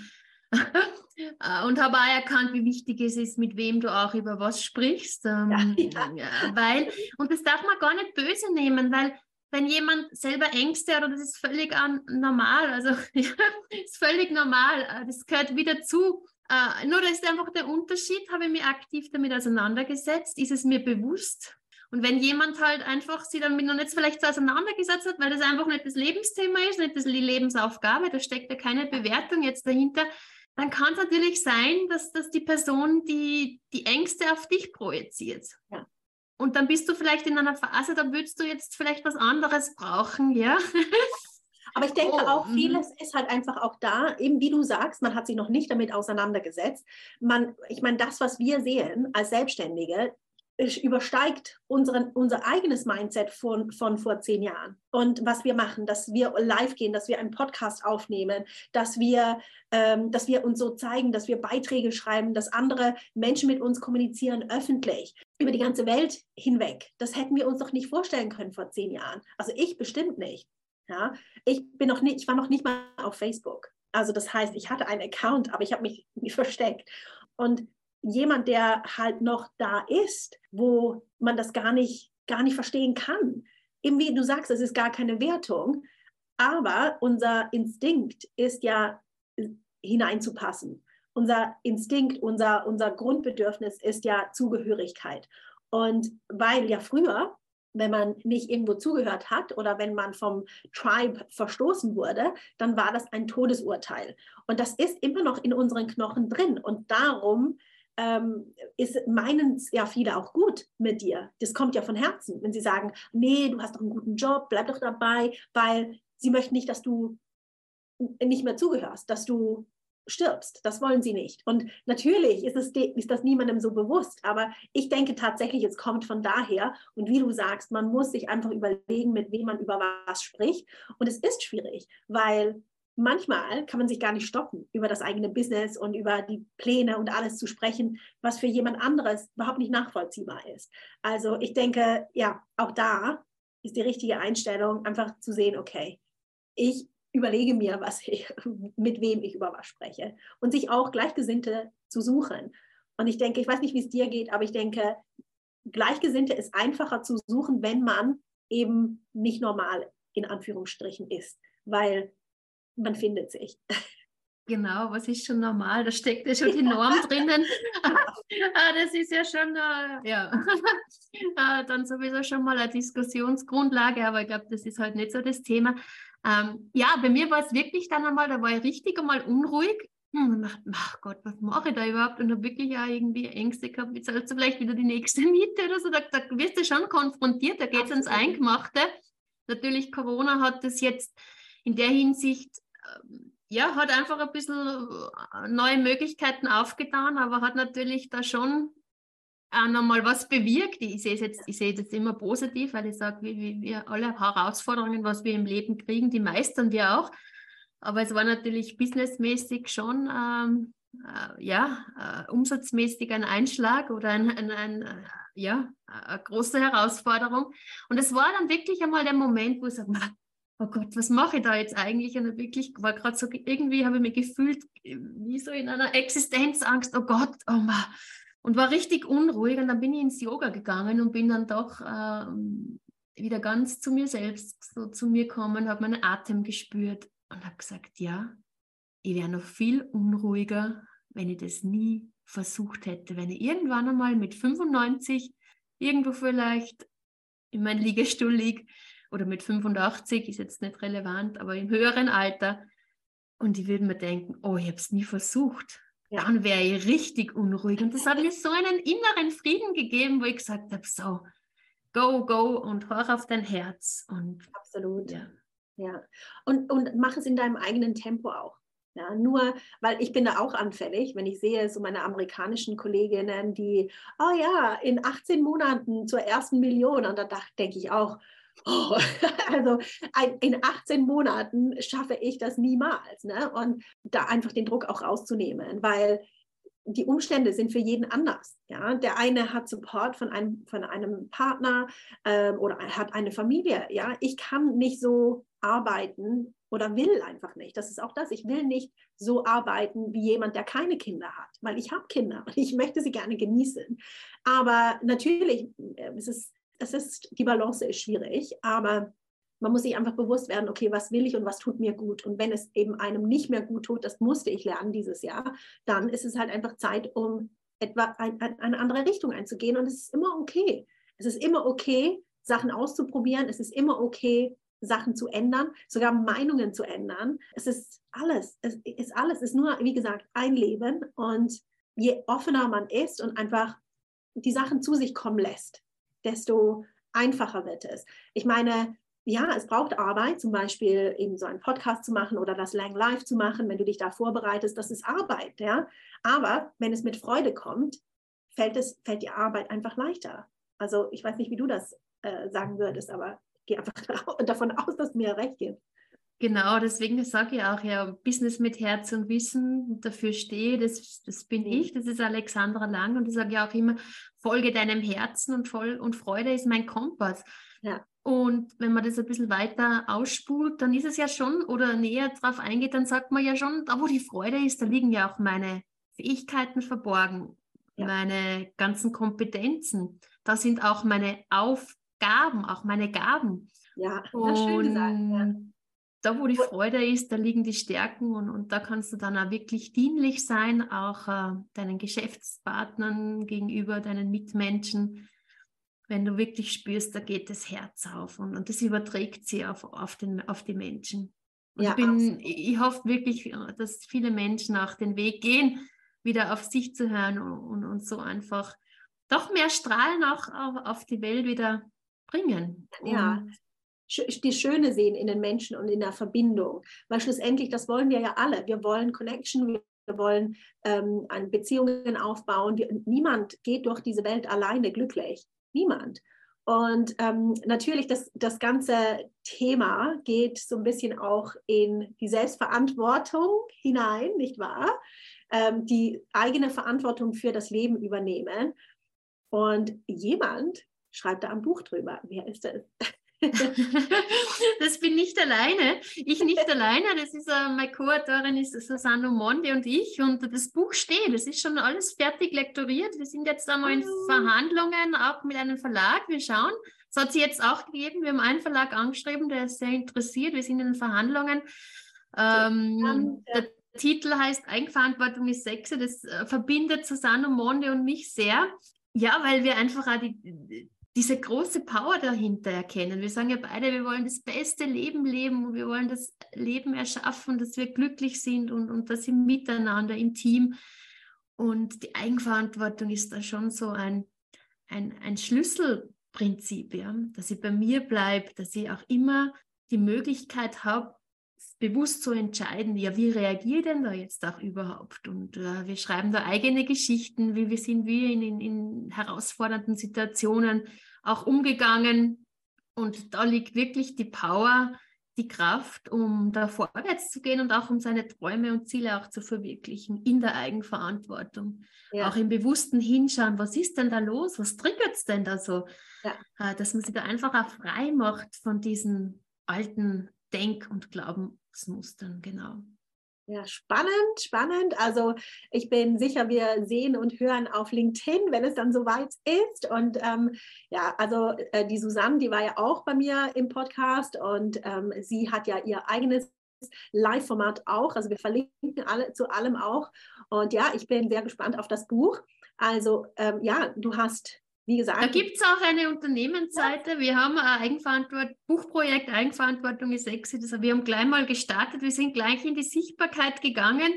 und habe auch erkannt, wie wichtig es ist, mit wem du auch über was sprichst. Ähm, ja, ja. Weil, und das darf man gar nicht böse nehmen, weil wenn jemand selber Ängste hat, und das ist völlig normal, also ist völlig normal, äh, das gehört wieder zu. Uh, nur das ist einfach der Unterschied, habe ich mich aktiv damit auseinandergesetzt, ist es mir bewusst. Und wenn jemand halt einfach sich damit noch nicht vielleicht so auseinandergesetzt hat, weil das einfach nicht das Lebensthema ist, nicht das die Lebensaufgabe, da steckt ja keine Bewertung jetzt dahinter, dann kann es natürlich sein, dass, dass die Person die, die Ängste auf dich projiziert. Ja. Und dann bist du vielleicht in einer Phase, da würdest du jetzt vielleicht was anderes brauchen, ja. Aber ich denke oh, auch, mhm. vieles ist halt einfach auch da, eben wie du sagst, man hat sich noch nicht damit auseinandergesetzt. Man, ich meine, das, was wir sehen als Selbstständige, übersteigt unseren, unser eigenes Mindset von, von vor zehn Jahren. Und was wir machen, dass wir live gehen, dass wir einen Podcast aufnehmen, dass wir, ähm, dass wir uns so zeigen, dass wir Beiträge schreiben, dass andere Menschen mit uns kommunizieren öffentlich über die ganze Welt hinweg. Das hätten wir uns doch nicht vorstellen können vor zehn Jahren. Also ich bestimmt nicht. Ja, ich bin noch nicht, ich war noch nicht mal auf Facebook. Also das heißt, ich hatte einen Account, aber ich habe mich versteckt. Und jemand, der halt noch da ist, wo man das gar nicht, gar nicht verstehen kann. Eben wie du sagst, es ist gar keine Wertung, aber unser Instinkt ist ja hineinzupassen. Unser Instinkt, unser, unser Grundbedürfnis ist ja Zugehörigkeit. Und weil ja früher wenn man nicht irgendwo zugehört hat oder wenn man vom Tribe verstoßen wurde, dann war das ein Todesurteil. Und das ist immer noch in unseren Knochen drin. Und darum ähm, ist, meinen es ja viele auch gut mit dir. Das kommt ja von Herzen, wenn sie sagen, nee, du hast doch einen guten Job, bleib doch dabei, weil sie möchten nicht, dass du nicht mehr zugehörst, dass du stirbst. Das wollen sie nicht. Und natürlich ist, es ist das niemandem so bewusst, aber ich denke tatsächlich, es kommt von daher. Und wie du sagst, man muss sich einfach überlegen, mit wem man über was spricht. Und es ist schwierig, weil manchmal kann man sich gar nicht stoppen, über das eigene Business und über die Pläne und alles zu sprechen, was für jemand anderes überhaupt nicht nachvollziehbar ist. Also ich denke, ja, auch da ist die richtige Einstellung, einfach zu sehen, okay, ich überlege mir, was ich, mit wem ich über was spreche und sich auch Gleichgesinnte zu suchen. Und ich denke, ich weiß nicht, wie es dir geht, aber ich denke, Gleichgesinnte ist einfacher zu suchen, wenn man eben nicht normal in Anführungsstrichen ist, weil man findet sich. Genau, was ist schon normal? Da steckt ja schon die Norm drinnen. Ah, das ist ja schon, äh, ja, ah, dann sowieso schon mal eine Diskussionsgrundlage, aber ich glaube, das ist halt nicht so das Thema. Ähm, ja, bei mir war es wirklich dann einmal, da war ich richtig einmal unruhig. Hm, und dachte, ach Gott, was mache ich da überhaupt? Und habe wirklich auch irgendwie Ängste gehabt, jetzt zahlst du vielleicht wieder die nächste Miete oder so. Da, da wirst du schon konfrontiert, da geht es ans Eingemachte. Natürlich, Corona hat das jetzt in der Hinsicht, ja, hat einfach ein bisschen äh, neue Möglichkeiten aufgetan, aber hat natürlich da schon auch nochmal was bewirkt. Ich sehe es jetzt, ich sehe das immer positiv, weil ich sage, wie, wir alle Herausforderungen, was wir im Leben kriegen, die meistern wir auch. Aber es war natürlich businessmäßig schon ähm, äh, ja, äh, umsatzmäßig ein Einschlag oder ein, ein, ein äh, ja, eine große Herausforderung. Und es war dann wirklich einmal der Moment, wo ich sage, oh Gott, was mache ich da jetzt eigentlich? Und wirklich war gerade so, irgendwie habe ich mich gefühlt wie so in einer Existenzangst, oh Gott, oh ma. Und war richtig unruhig. Und dann bin ich ins Yoga gegangen und bin dann doch ähm, wieder ganz zu mir selbst, so zu mir gekommen, habe meinen Atem gespürt und habe gesagt, ja, ich wäre noch viel unruhiger, wenn ich das nie versucht hätte. Wenn ich irgendwann einmal mit 95 irgendwo vielleicht in meinem Liegestuhl liege oder mit 85, ist jetzt nicht relevant, aber im höheren Alter und ich würde mir denken, oh, ich habe es nie versucht. Ja. Dann wäre ich richtig unruhig. Und das hat mir so einen inneren Frieden gegeben, wo ich gesagt habe, so, go, go und hör auf dein Herz. Und, Absolut. Ja. ja. Und, und mach es in deinem eigenen Tempo auch. Ja, nur, weil ich bin da auch anfällig, wenn ich sehe so meine amerikanischen Kolleginnen, die, oh ja, in 18 Monaten zur ersten Million, und da denke ich auch, oh, also in 18 Monaten schaffe ich das niemals. Ne? Und da einfach den Druck auch rauszunehmen, weil die Umstände sind für jeden anders. Ja? Der eine hat Support von einem, von einem Partner ähm, oder hat eine Familie. Ja? Ich kann nicht so arbeiten oder will einfach nicht. Das ist auch das. Ich will nicht so arbeiten wie jemand, der keine Kinder hat, weil ich habe Kinder und ich möchte sie gerne genießen. Aber natürlich, äh, ist, es ist, die Balance ist schwierig, aber man muss sich einfach bewusst werden, okay, was will ich und was tut mir gut. Und wenn es eben einem nicht mehr gut tut, das musste ich lernen dieses Jahr, dann ist es halt einfach Zeit, um etwa ein, ein, eine andere Richtung einzugehen. Und es ist immer okay. Es ist immer okay, Sachen auszuprobieren. Es ist immer okay, Sachen zu ändern, sogar Meinungen zu ändern. Es ist alles. Es ist alles. Es ist nur, wie gesagt, ein Leben. Und je offener man ist und einfach die Sachen zu sich kommen lässt, desto einfacher wird es. Ich meine, ja, es braucht Arbeit, zum Beispiel eben so einen Podcast zu machen oder das Lang Live zu machen, wenn du dich da vorbereitest, das ist Arbeit, ja. Aber wenn es mit Freude kommt, fällt, es, fällt die Arbeit einfach leichter. Also ich weiß nicht, wie du das äh, sagen würdest, aber ich gehe einfach davon aus, dass du mir recht gibst. Genau, deswegen sage ich auch ja, Business mit Herz und Wissen, dafür stehe, das, das bin mhm. ich, das ist Alexandra Lang und ich sage ja auch immer, folge deinem Herzen und, voll, und Freude ist mein Kompass. Ja. Und wenn man das ein bisschen weiter ausspult, dann ist es ja schon oder näher drauf eingeht, dann sagt man ja schon, da wo die Freude ist, da liegen ja auch meine Fähigkeiten verborgen, ja. meine ganzen Kompetenzen. Da sind auch meine Aufgaben, auch meine Gaben. Ja, und schön gesagt. Ja. Da, wo die Freude ist, da liegen die Stärken und, und da kannst du dann auch wirklich dienlich sein, auch äh, deinen Geschäftspartnern gegenüber, deinen Mitmenschen wenn du wirklich spürst, da geht das Herz auf und, und das überträgt sie auf, auf, den, auf die Menschen. Ja, ich, bin, ich hoffe wirklich, dass viele Menschen auch den Weg gehen, wieder auf sich zu hören und, und, und so einfach doch mehr Strahlen auch auf, auf die Welt wieder bringen. Ja, die Schöne sehen in den Menschen und in der Verbindung. Weil schlussendlich, das wollen wir ja alle. Wir wollen Connection, wir wollen ähm, Beziehungen aufbauen. Wir, niemand geht durch diese Welt alleine glücklich. Niemand. Und ähm, natürlich, das, das ganze Thema geht so ein bisschen auch in die Selbstverantwortung hinein, nicht wahr? Ähm, die eigene Verantwortung für das Leben übernehmen. Und jemand schreibt da ein Buch drüber. Wer ist das? das bin nicht alleine. Ich nicht alleine. Das ist uh, meine Co-Autorin ist Susanne Monde und ich. Und das Buch steht. Es ist schon alles fertig lektoriert. Wir sind jetzt einmal in ah. Verhandlungen, auch mit einem Verlag. Wir schauen. Es hat sie jetzt auch gegeben. Wir haben einen Verlag angeschrieben, der ist sehr interessiert. Wir sind in den Verhandlungen. Ähm, der Titel heißt Eigenverantwortung ist Sexe. Das äh, verbindet Susanne Monde und mich sehr. Ja, weil wir einfach auch die, diese große Power dahinter erkennen. Wir sagen ja beide, wir wollen das beste Leben leben und wir wollen das Leben erschaffen, dass wir glücklich sind und, und das im Miteinander, im Team. Und die Eigenverantwortung ist da schon so ein, ein, ein Schlüsselprinzip, ja? dass ich bei mir bleibe, dass ich auch immer die Möglichkeit habe, bewusst zu entscheiden, ja, wie reagiere ich denn da jetzt auch überhaupt? Und äh, wir schreiben da eigene Geschichten, wie wir sind wir in, in, in herausfordernden Situationen auch umgegangen. Und da liegt wirklich die Power die Kraft, um da vorwärts zu gehen und auch um seine Träume und Ziele auch zu verwirklichen in der Eigenverantwortung. Ja. Auch im bewussten Hinschauen, was ist denn da los? Was triggert es denn da so? Ja. Äh, dass man sich da einfach auch frei macht von diesen alten Denk- und Glaubensmustern, genau. Ja, spannend, spannend. Also ich bin sicher, wir sehen und hören auf LinkedIn, wenn es dann soweit ist. Und ähm, ja, also äh, die Susanne, die war ja auch bei mir im Podcast und ähm, sie hat ja ihr eigenes Live-Format auch. Also wir verlinken alle zu allem auch. Und ja, ich bin sehr gespannt auf das Buch. Also ähm, ja, du hast wie gesagt. Da gibt es auch eine Unternehmensseite. Wir haben ein Eigenverantwortung, Buchprojekt Eigenverantwortung ist Exit. Also wir haben gleich mal gestartet. Wir sind gleich in die Sichtbarkeit gegangen,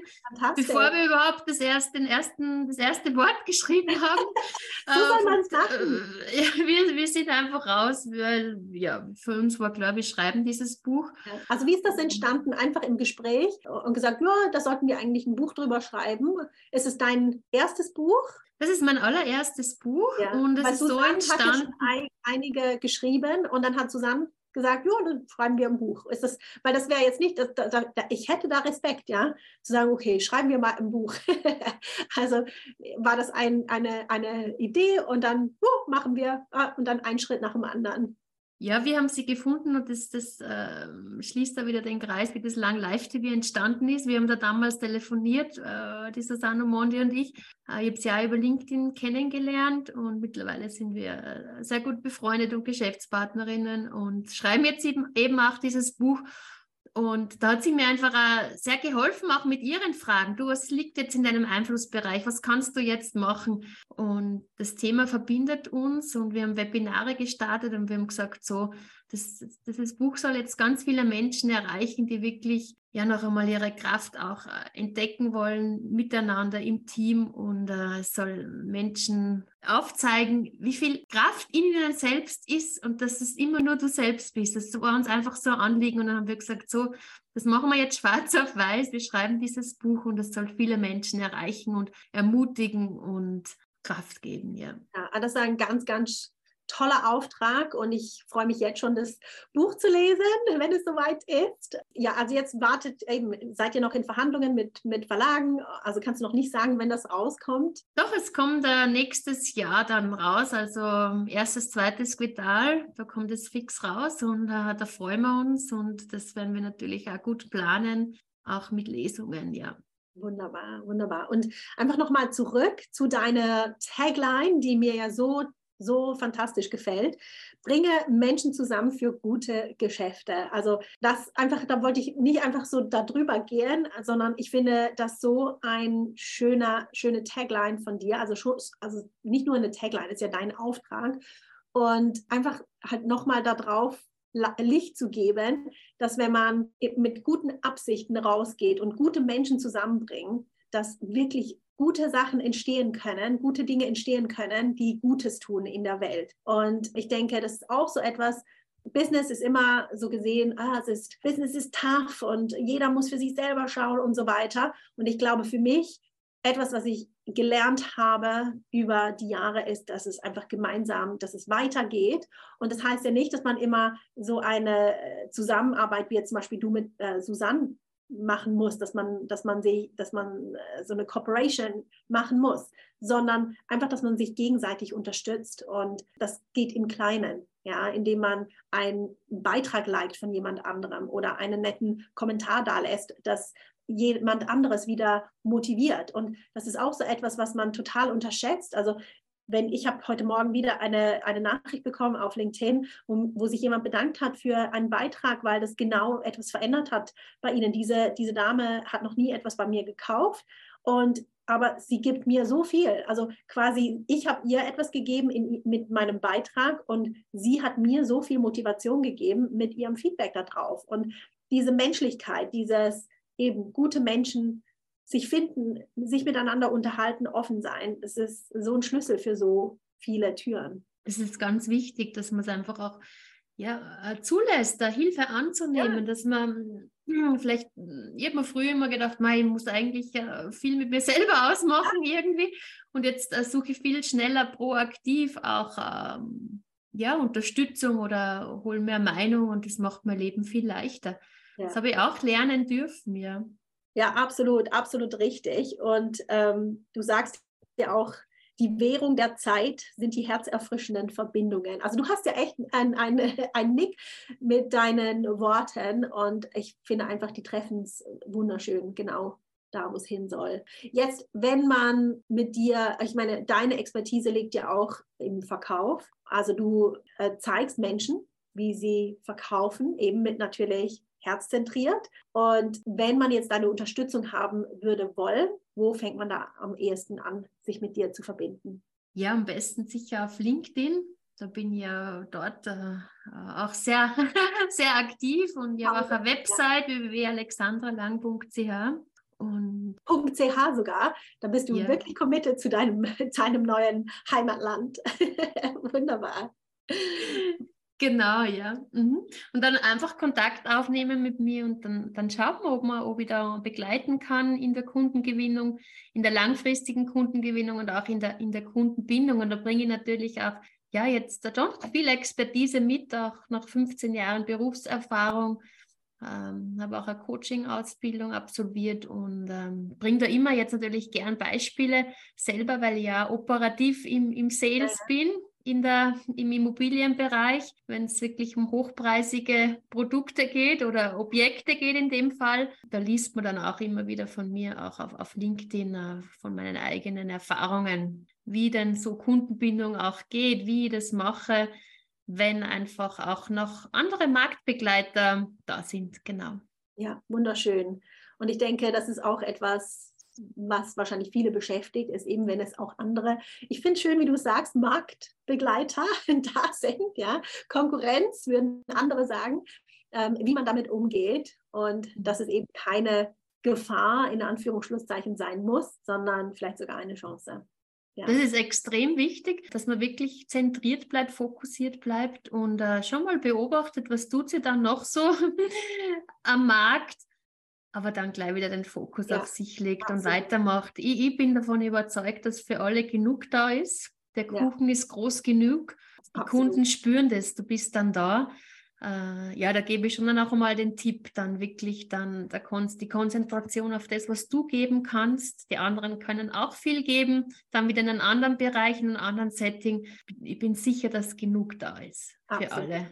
bevor wir überhaupt das erste, ersten, das erste Wort geschrieben haben. so soll man es machen. Äh, ja, wir, wir sind einfach raus, weil ja, für uns war klar, wir schreiben dieses Buch. Also wie ist das entstanden? Einfach im Gespräch und gesagt, ja, da sollten wir eigentlich ein Buch drüber schreiben. Ist es dein erstes Buch? Das ist mein allererstes Buch ja. und es ist Susanne so entstanden. Ja einige geschrieben und dann hat Susanne gesagt, ja, dann schreiben wir ein Buch. Ist das, weil das wäre jetzt nicht, das, da, da, ich hätte da Respekt, ja, zu sagen, okay, schreiben wir mal ein Buch. also war das ein, eine, eine Idee und dann uh, machen wir uh, und dann einen Schritt nach dem anderen. Ja, wir haben sie gefunden und das, das äh, schließt da wieder den Kreis, wie das Lang Live TV entstanden ist. Wir haben da damals telefoniert, äh, die Susanne Mondi und ich. Äh, ich habe sie auch über LinkedIn kennengelernt und mittlerweile sind wir äh, sehr gut befreundet und Geschäftspartnerinnen und schreiben jetzt eben, eben auch dieses Buch. Und da hat sie mir einfach sehr geholfen, auch mit ihren Fragen. Du, was liegt jetzt in deinem Einflussbereich? Was kannst du jetzt machen? Und das Thema verbindet uns und wir haben Webinare gestartet und wir haben gesagt, so, das, das Buch soll jetzt ganz viele Menschen erreichen, die wirklich ja noch einmal ihre Kraft auch äh, entdecken wollen, miteinander im Team und äh, soll Menschen aufzeigen, wie viel Kraft in ihnen selbst ist und dass es immer nur du selbst bist. Das war uns einfach so anliegen und dann haben wir gesagt, so, das machen wir jetzt schwarz auf weiß. Wir schreiben dieses Buch und es soll viele Menschen erreichen und ermutigen und Kraft geben, ja. Ja, das ist ein ganz, ganz toller Auftrag und ich freue mich jetzt schon, das Buch zu lesen, wenn es soweit ist. Ja, also jetzt wartet eben, seid ihr noch in Verhandlungen mit, mit Verlagen? Also kannst du noch nicht sagen, wenn das rauskommt? Doch, es kommt äh, nächstes Jahr dann raus, also erstes, zweites Quital, da kommt es fix raus und äh, da freuen wir uns und das werden wir natürlich auch gut planen, auch mit Lesungen, ja. Wunderbar, wunderbar. Und einfach nochmal zurück zu deiner Tagline, die mir ja so so fantastisch gefällt. Bringe Menschen zusammen für gute Geschäfte. Also das einfach, da wollte ich nicht einfach so darüber gehen, sondern ich finde das so ein schöner, schöne Tagline von dir. Also, schon, also nicht nur eine Tagline, ist ja dein Auftrag. Und einfach halt nochmal darauf Licht zu geben, dass wenn man mit guten Absichten rausgeht und gute Menschen zusammenbringt, dass wirklich gute Sachen entstehen können, gute Dinge entstehen können, die Gutes tun in der Welt. Und ich denke, das ist auch so etwas, Business ist immer so gesehen, ah, es ist, Business ist tough und jeder muss für sich selber schauen und so weiter. Und ich glaube, für mich, etwas, was ich gelernt habe über die Jahre, ist, dass es einfach gemeinsam, dass es weitergeht. Und das heißt ja nicht, dass man immer so eine äh, Zusammenarbeit, wie jetzt zum Beispiel du mit äh, Susanne machen muss, dass man, dass man sich, dass man äh, so eine Cooperation machen muss, sondern einfach, dass man sich gegenseitig unterstützt und das geht im Kleinen, ja, indem man einen Beitrag liked von jemand anderem oder einen netten Kommentar da lässt, dass jemand anderes wieder motiviert. Und das ist auch so etwas, was man total unterschätzt. Also wenn ich habe heute Morgen wieder eine, eine Nachricht bekommen auf LinkedIn, wo, wo, sich jemand bedankt hat für einen Beitrag, weil das genau etwas verändert hat bei Ihnen. Diese, diese Dame hat noch nie etwas bei mir gekauft und aber sie gibt mir so viel. Also quasi, ich habe ihr etwas gegeben in, mit meinem Beitrag und sie hat mir so viel Motivation gegeben mit ihrem Feedback darauf. Und diese Menschlichkeit, dieses eben gute Menschen sich finden, sich miteinander unterhalten, offen sein. Das ist so ein Schlüssel für so viele Türen. Es ist ganz wichtig, dass man es einfach auch ja, äh, zulässt, da Hilfe anzunehmen, ja. dass man hm, vielleicht, ich habe mir früher immer gedacht, ich muss eigentlich äh, viel mit mir selber ausmachen ja. irgendwie und jetzt äh, suche ich viel schneller proaktiv auch ähm, ja, Unterstützung oder hole mehr Meinung und das macht mein Leben viel leichter. Ja. Das habe ich auch lernen dürfen, ja. Ja, absolut, absolut richtig. Und ähm, du sagst ja auch, die Währung der Zeit sind die herzerfrischenden Verbindungen. Also du hast ja echt ein, ein, Nick mit deinen Worten und ich finde einfach, die treffen es wunderschön, genau da, wo es hin soll. Jetzt, wenn man mit dir, ich meine, deine Expertise liegt ja auch im Verkauf. Also du äh, zeigst Menschen, wie sie verkaufen, eben mit natürlich herzzentriert. Und wenn man jetzt deine Unterstützung haben würde wollen, wo fängt man da am ehesten an, sich mit dir zu verbinden? Ja, am besten sicher auf LinkedIn. Da bin ich ja dort äh, auch sehr, sehr aktiv und ja auch eine Website ja. www.alexandralang.ch. Und .ch sogar, da bist du ja. wirklich committed zu deinem, deinem neuen Heimatland. Wunderbar. Genau, ja. Mhm. Und dann einfach Kontakt aufnehmen mit mir und dann, dann schauen wir, ob, man, ob ich da begleiten kann in der Kundengewinnung, in der langfristigen Kundengewinnung und auch in der, in der Kundenbindung. Und da bringe ich natürlich auch, ja, jetzt da doch viel Expertise mit, auch nach 15 Jahren Berufserfahrung. Ähm, habe auch eine Coaching-Ausbildung absolviert und ähm, bringe da immer jetzt natürlich gern Beispiele selber, weil ich ja operativ im, im Sales ja. bin in der, im Immobilienbereich, wenn es wirklich um hochpreisige Produkte geht oder Objekte geht in dem Fall. Da liest man dann auch immer wieder von mir, auch auf, auf LinkedIn, äh, von meinen eigenen Erfahrungen, wie denn so Kundenbindung auch geht, wie ich das mache, wenn einfach auch noch andere Marktbegleiter da sind. Genau. Ja, wunderschön. Und ich denke, das ist auch etwas, was wahrscheinlich viele beschäftigt, ist eben, wenn es auch andere, ich finde schön, wie du sagst, Marktbegleiter da sind, ja, Konkurrenz, würden andere sagen, ähm, wie man damit umgeht und dass es eben keine Gefahr in Anführungsschlusszeichen sein muss, sondern vielleicht sogar eine Chance. Ja. Das ist extrem wichtig, dass man wirklich zentriert bleibt, fokussiert bleibt und äh, schon mal beobachtet, was tut sie dann noch so am Markt aber dann gleich wieder den Fokus ja, auf sich legt absolut. und weitermacht. Ich, ich, bin davon überzeugt, dass für alle genug da ist. Der Kuchen ja. ist groß genug. Die absolut. Kunden spüren das, du bist dann da. Äh, ja, da gebe ich schon dann auch mal den Tipp, dann wirklich dann der Kon die Konzentration auf das, was du geben kannst. Die anderen können auch viel geben, dann wieder in einem anderen Bereich, in einem anderen Setting. Ich bin sicher, dass genug da ist für absolut. alle.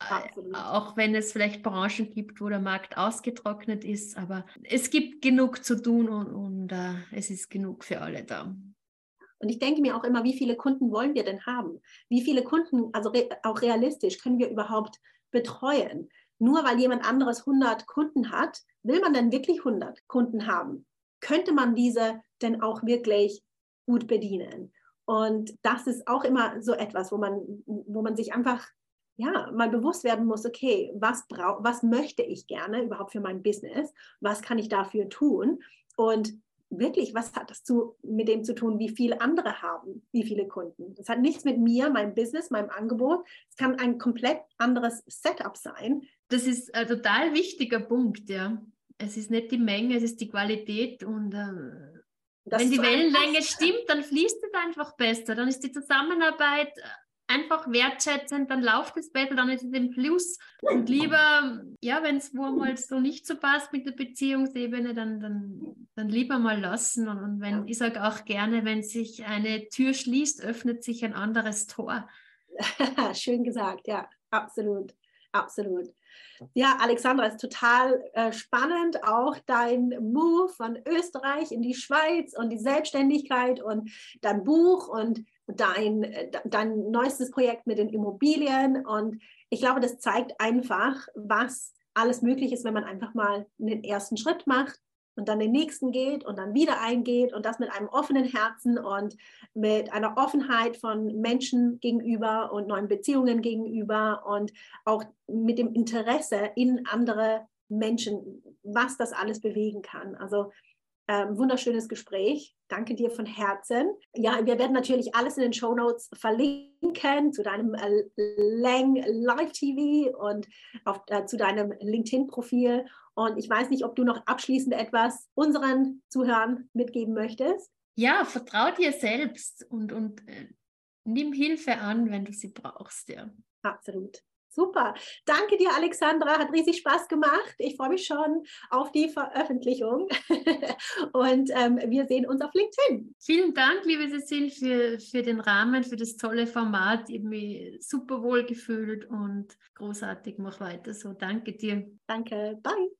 Absolut. Auch wenn es vielleicht Branchen gibt, wo der Markt ausgetrocknet ist, aber es gibt genug zu tun und, und uh, es ist genug für alle da. Und ich denke mir auch immer, wie viele Kunden wollen wir denn haben? Wie viele Kunden, also re auch realistisch, können wir überhaupt betreuen? Nur weil jemand anderes 100 Kunden hat, will man dann wirklich 100 Kunden haben? Könnte man diese denn auch wirklich gut bedienen? Und das ist auch immer so etwas, wo man, wo man sich einfach ja, mal bewusst werden muss, okay, was, brauch, was möchte ich gerne überhaupt für mein Business? Was kann ich dafür tun? Und wirklich, was hat das zu, mit dem zu tun, wie viele andere haben, wie viele Kunden? Das hat nichts mit mir, meinem Business, meinem Angebot. Es kann ein komplett anderes Setup sein. Das ist ein total wichtiger Punkt, ja. Es ist nicht die Menge, es ist die Qualität und äh, wenn die Wellenlänge stimmt, dann fließt es einfach besser. Dann ist die Zusammenarbeit einfach wertschätzend, dann läuft es besser, dann ist es im Plus. Und lieber, ja, wenn es wo mal so nicht so passt mit der Beziehungsebene, dann, dann, dann lieber mal lassen. Und, und wenn, ich sage auch gerne, wenn sich eine Tür schließt, öffnet sich ein anderes Tor. Schön gesagt, ja, absolut, absolut. Ja, Alexandra, ist total äh, spannend, auch dein Move von Österreich in die Schweiz und die Selbstständigkeit und dein Buch und dein, äh, dein neuestes Projekt mit den Immobilien. Und ich glaube, das zeigt einfach, was alles möglich ist, wenn man einfach mal den ersten Schritt macht und dann den nächsten geht und dann wieder eingeht und das mit einem offenen Herzen und mit einer Offenheit von Menschen gegenüber und neuen Beziehungen gegenüber und auch mit dem Interesse in andere Menschen, was das alles bewegen kann. Also ähm, wunderschönes Gespräch. Danke dir von Herzen. Ja, wir werden natürlich alles in den Show Notes verlinken zu deinem äh, Lang Live TV und auf, äh, zu deinem LinkedIn-Profil. Und ich weiß nicht, ob du noch abschließend etwas unseren Zuhörern mitgeben möchtest. Ja, vertrau dir selbst und, und äh, nimm Hilfe an, wenn du sie brauchst, ja. Absolut. Super. Danke dir, Alexandra. Hat riesig Spaß gemacht. Ich freue mich schon auf die Veröffentlichung. Und ähm, wir sehen uns auf LinkedIn. Vielen Dank, liebe Cecil, für, für den Rahmen, für das tolle Format. Ich habe mich super wohl gefühlt und großartig. Mach weiter so. Danke dir. Danke. Bye.